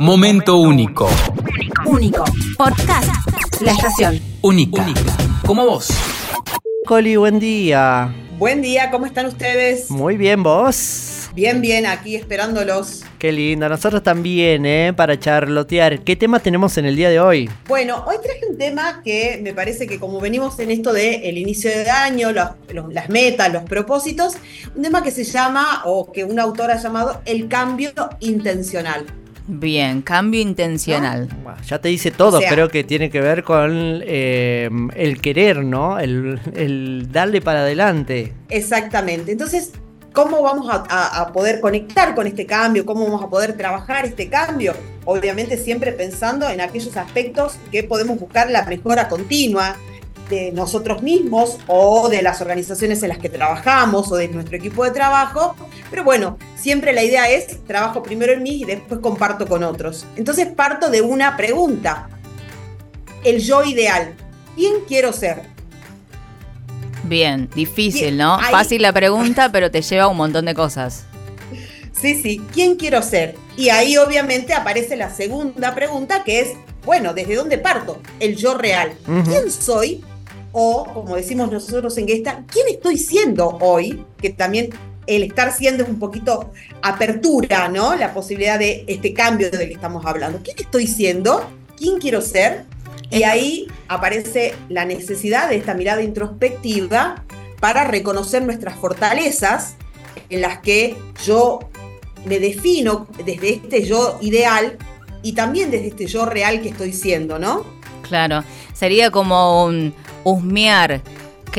Momento único. Único. Podcast. La estación. Única. Como vos. Coli, buen día. Buen día, ¿cómo están ustedes? Muy bien, vos. Bien, bien, aquí esperándolos. Qué lindo. Nosotros también, ¿eh? Para charlotear. ¿Qué tema tenemos en el día de hoy? Bueno, hoy traje un tema que me parece que como venimos en esto de el inicio de año, los- los- las metas, los propósitos, un tema que se llama, o que un autor ha llamado, el cambio intencional. Bien, cambio intencional. Bueno, ya te dice todo, O sea- creo que tiene que ver con eh, el querer, ¿no? El, el darle para adelante. Exactamente. Entonces, ¿cómo vamos a, a- a poder conectar con este cambio? ¿Cómo vamos a poder trabajar este cambio? Obviamente siempre pensando en aquellos aspectos que podemos buscar la mejora continua de nosotros mismos o de las organizaciones en las que trabajamos o de nuestro equipo de trabajo. Pero bueno, siempre la idea es trabajo primero en mí y después comparto con otros. Entonces parto de una pregunta. El yo ideal. ¿Quién quiero ser? Bien, difícil, ¿no? ahí- Fácil la pregunta, pero te lleva a un montón de cosas. Sí, sí, ¿quién quiero ser? Y ahí obviamente aparece la segunda pregunta que es, bueno, ¿desde dónde parto? El yo real. ¿Quién soy? O, como decimos nosotros en Gesta, ¿quién estoy siendo hoy? Que también el estar siendo es un poquito apertura, ¿no? La posibilidad de este cambio del que estamos hablando. ¿Quién estoy siendo? ¿Quién quiero ser? Y ahí aparece la necesidad de esta mirada introspectiva para reconocer nuestras fortalezas en las que yo me defino desde este yo ideal y también desde este yo real que estoy siendo, ¿no? Claro, sería como un husmear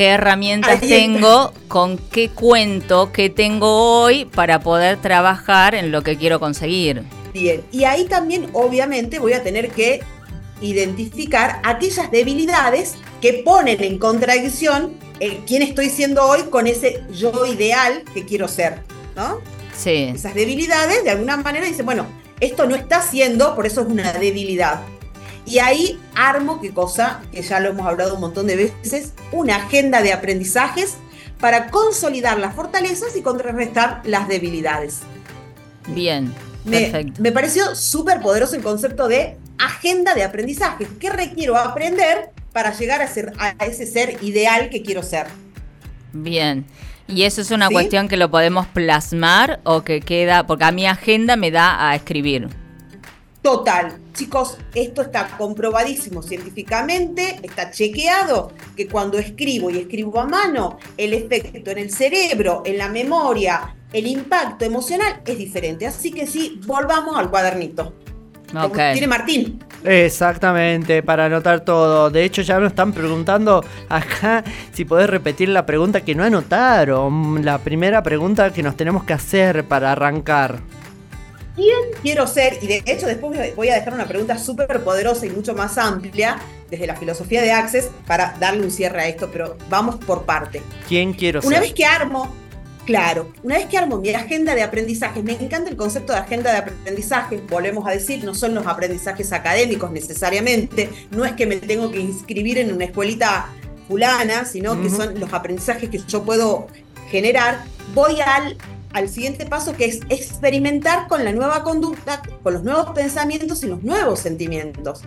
qué herramientas tengo, con qué cuento, qué tengo hoy para poder trabajar en lo que quiero conseguir. Bien, y ahí también obviamente voy a tener que identificar aquellas debilidades que ponen en contradicción el quién estoy siendo hoy con ese yo ideal que quiero ser, ¿no? Sí, Esas debilidades de alguna manera dicen, bueno, esto no está siendo, por eso es una debilidad. Y ahí armo, qué cosa, que ya lo hemos hablado un montón de veces, una agenda de aprendizajes para consolidar las fortalezas y contrarrestar las debilidades. bien, Me, perfecto. me pareció súper poderoso el concepto de agenda de aprendizaje. ¿Qué requiero aprender para llegar a, ser, a ese ser ideal que quiero ser? Bien. ¿Y eso es una ¿Sí? cuestión que lo podemos plasmar o que queda? Porque a mi agenda me da a escribir. Total, chicos, esto está comprobadísimo científicamente, está chequeado que cuando escribo y escribo a mano, el efecto en el cerebro, en la memoria, el impacto emocional es diferente. Así que sí, volvamos al cuadernito. Como Ok. Tiene Martín. Exactamente, para anotar todo. De hecho, ya nos están preguntando acá si podés repetir la pregunta que no anotaron. La primera pregunta que nos tenemos que hacer para arrancar. ¿Quién quiero ser? Y de hecho después voy a dejar una pregunta súper poderosa y mucho más amplia desde la filosofía de Access para darle un cierre a esto, pero vamos por parte. ¿Quién quiero Una ser? vez que armo, claro, una vez que armo mi agenda de aprendizaje, me encanta el concepto de agenda de aprendizaje, volvemos a decir, no son los aprendizajes académicos necesariamente, no es que me tengo que inscribir en una escuelita fulana, sino que son los aprendizajes que yo puedo generar, voy al, al siguiente paso que es experimentar con la nueva conducta, con los nuevos pensamientos y los nuevos sentimientos.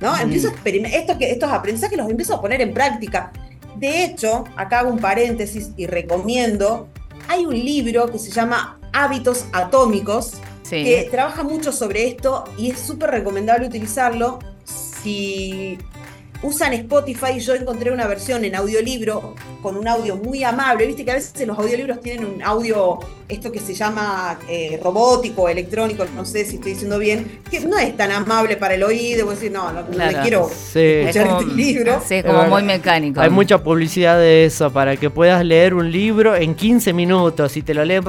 ¿no? Mm. Empiezo a esto que, estos aprendizajes los empiezo a poner en práctica. De hecho, acá hago un paréntesis y recomiendo, hay un libro que se llama Hábitos Atómicos, Sí. que trabaja mucho sobre esto y es súper recomendable utilizarlo si usan Spotify. Yo encontré una versión en audiolibro con un audio muy amable. Viste que a veces los audiolibros tienen un audio, esto que se llama eh, robótico, electrónico, no sé si estoy diciendo bien, que no es tan amable para el oído. Voy a decir, no, no, no Claro. quiero Sí. Es escuchar como, este libro. sí, es como muy mecánico. Hay mucha publicidad de eso para que puedas leer un libro en 15 minutos. y te lo leen,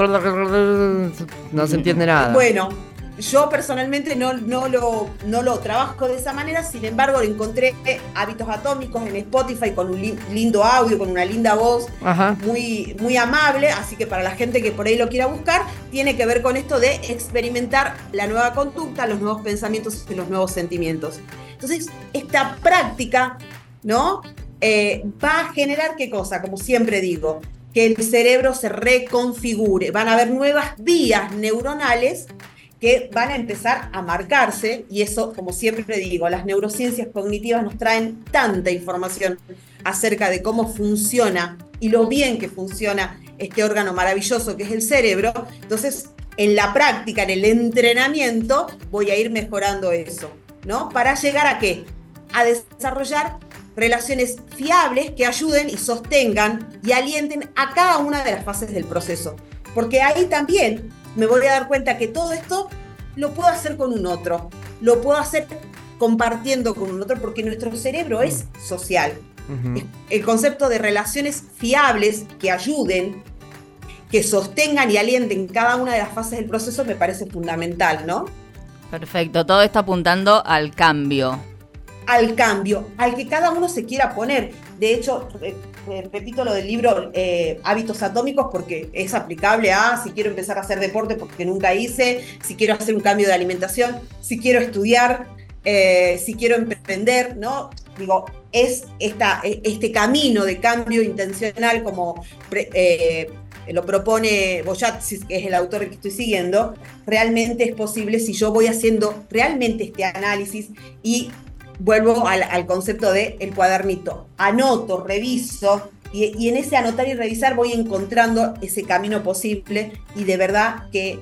no se entiende nada. Bueno, yo personalmente no, no, lo, no lo trabajo de esa manera, sin embargo encontré hábitos atómicos en Spotify con un li- lindo audio, con una linda voz, Ajá. muy, muy amable, así que para la gente que por ahí lo quiera buscar, tiene que ver con esto de experimentar la nueva conducta, los nuevos pensamientos y los nuevos sentimientos. Entonces, esta práctica, ¿no? Eh, va a generar qué cosa, como siempre digo, que el cerebro se reconfigure, van a haber nuevas vías neuronales que van a empezar a marcarse y eso, como siempre digo, las neurociencias cognitivas nos traen tanta información acerca de cómo funciona y lo bien que funciona este órgano maravilloso que es el cerebro. Entonces, en la práctica, en el entrenamiento, voy a ir mejorando eso, ¿no? Para llegar a qué? A desarrollar relaciones fiables que ayuden y sostengan y alienten a cada una de las fases del proceso. Porque ahí también me voy a dar cuenta que todo esto lo puedo hacer con un otro, lo puedo hacer compartiendo con un otro, porque nuestro cerebro es social. El concepto de relaciones fiables que ayuden, que sostengan y alienten cada una de las fases del proceso me parece fundamental, ¿no? Perfecto, todo está apuntando al cambio. Al cambio, al que cada uno se quiera poner. De hecho, repito lo del libro eh, Hábitos Atómicos porque es aplicable a si quiero empezar a hacer deporte porque nunca hice, si quiero hacer un cambio de alimentación, si quiero estudiar, eh, si quiero emprender, ¿no? Digo, es esta, e, este camino de cambio intencional como eh, lo propone Boyat, que es el autor que estoy siguiendo, realmente es posible si yo voy haciendo realmente este análisis y vuelvo al, concepto de el cuadernito. Anoto, reviso, y, en ese anotar y revisar voy encontrando ese camino posible y de verdad que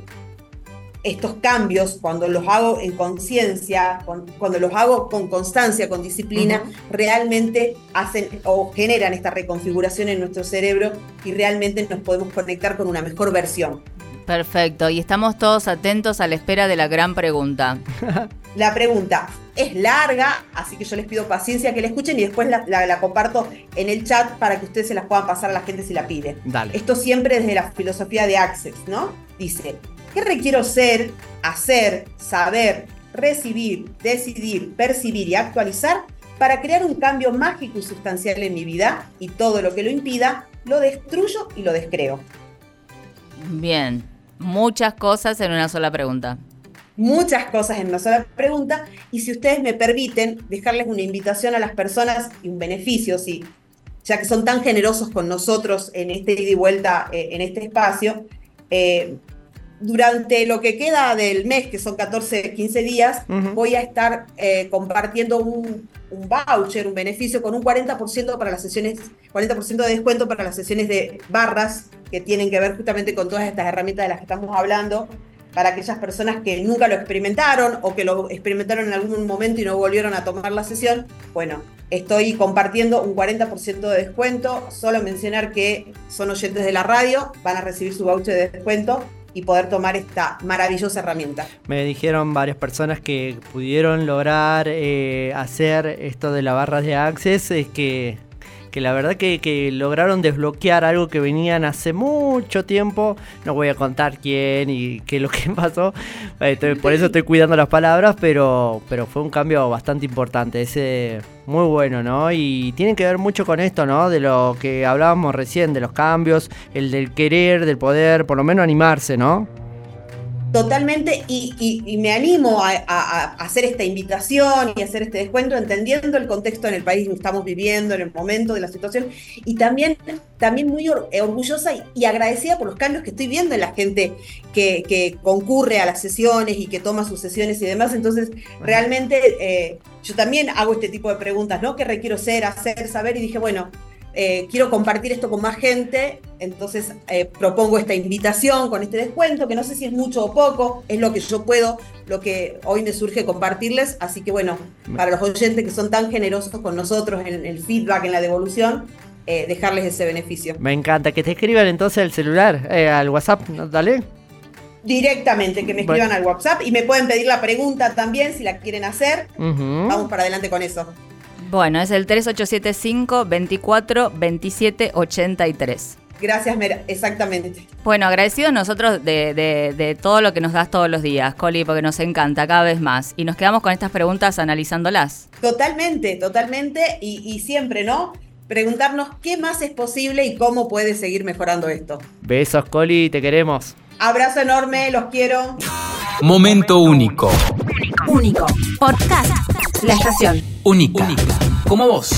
estos cambios, cuando los hago en conciencia, cuando los hago con constancia, con disciplina, realmente hacen o generan esta reconfiguración en nuestro cerebro y realmente nos podemos conectar con una mejor versión. Perfecto, y estamos todos atentos a la espera de la gran pregunta. la pregunta es larga, así que yo les pido paciencia que la escuchen y después la, comparto en el chat para que ustedes se las puedan pasar a la gente si la pide. Dale. Esto siempre desde la filosofía de Access, ¿no? Dice, ¿qué requiero ser, hacer, saber, recibir, decidir, percibir y actualizar para crear un cambio mágico y sustancial en mi vida? Y todo lo que lo impida, lo destruyo y lo descreo. Bien, muchas cosas en una sola pregunta. Muchas cosas en una sola pregunta. Y si ustedes me permiten, dejarles una invitación a las personas y un beneficio, sí, ya que son tan generosos con nosotros en este ida y vuelta, eh, en este espacio. Eh, durante lo que queda del mes, que son 14, 15 días, voy a estar eh, compartiendo un, un, voucher, un beneficio con un 40% para las sesiones, 40% de descuento para las sesiones de barras que tienen que ver justamente con todas estas herramientas de las que estamos hablando, para aquellas personas que nunca lo experimentaron o que lo experimentaron en algún momento y no volvieron a tomar la sesión. Bueno, estoy compartiendo un 40% de descuento. Solo mencionar que son oyentes de la radio, van a recibir su voucher de descuento y poder tomar esta maravillosa herramienta. Me dijeron varias personas que pudieron lograr eh, hacer esto de la barra de Access, es que que la verdad que, lograron desbloquear algo que venían hace mucho tiempo. No voy a contar quién y qué es lo que pasó. por eso estoy cuidando las palabras, pero, pero fue un cambio bastante importante. Ese muy bueno, ¿no? Y tiene que ver mucho con esto, ¿no? De lo que hablábamos recién, de los cambios, el del querer, del poder, por lo menos animarse, ¿no? Totalmente, y, me animo a, hacer esta invitación y hacer este descuento, entendiendo el contexto en el país que estamos viviendo, en el momento de la situación, y también, también muy orgullosa y, agradecida por los cambios que estoy viendo en la gente que, concurre a las sesiones y que toma sus sesiones y demás. Entonces, realmente eh, yo también hago este tipo de preguntas, ¿no? ¿Qué requiero ser, hacer, saber? Y dije, bueno, eh, quiero compartir esto con más gente, entonces eh, propongo esta invitación con este descuento, que no sé si es mucho o poco, es lo que yo puedo, lo que hoy me surge compartirles, así que bueno, para los oyentes que son tan generosos con nosotros en el feedback, en la devolución, eh, dejarles ese beneficio. Me encanta, que te escriban entonces al celular, al WhatsApp, dale directamente, que me escriban al WhatsApp y me pueden pedir la pregunta también si la quieren hacer. Vamos para adelante con eso. Bueno, es el 3875 24 27 83. Gracias, Mera, exactamente. Bueno, agradecidos nosotros de, todo lo que nos das todos los días, Coli, porque nos encanta cada vez más. Y nos quedamos con estas preguntas analizándolas. Totalmente, totalmente. Y, y siempre, ¿no? Preguntarnos qué más es posible y cómo puede seguir mejorando esto. Besos, Coli, te queremos. Abrazo enorme, los quiero. Momento único. Único. Podcast. La estación. Única. Como vos.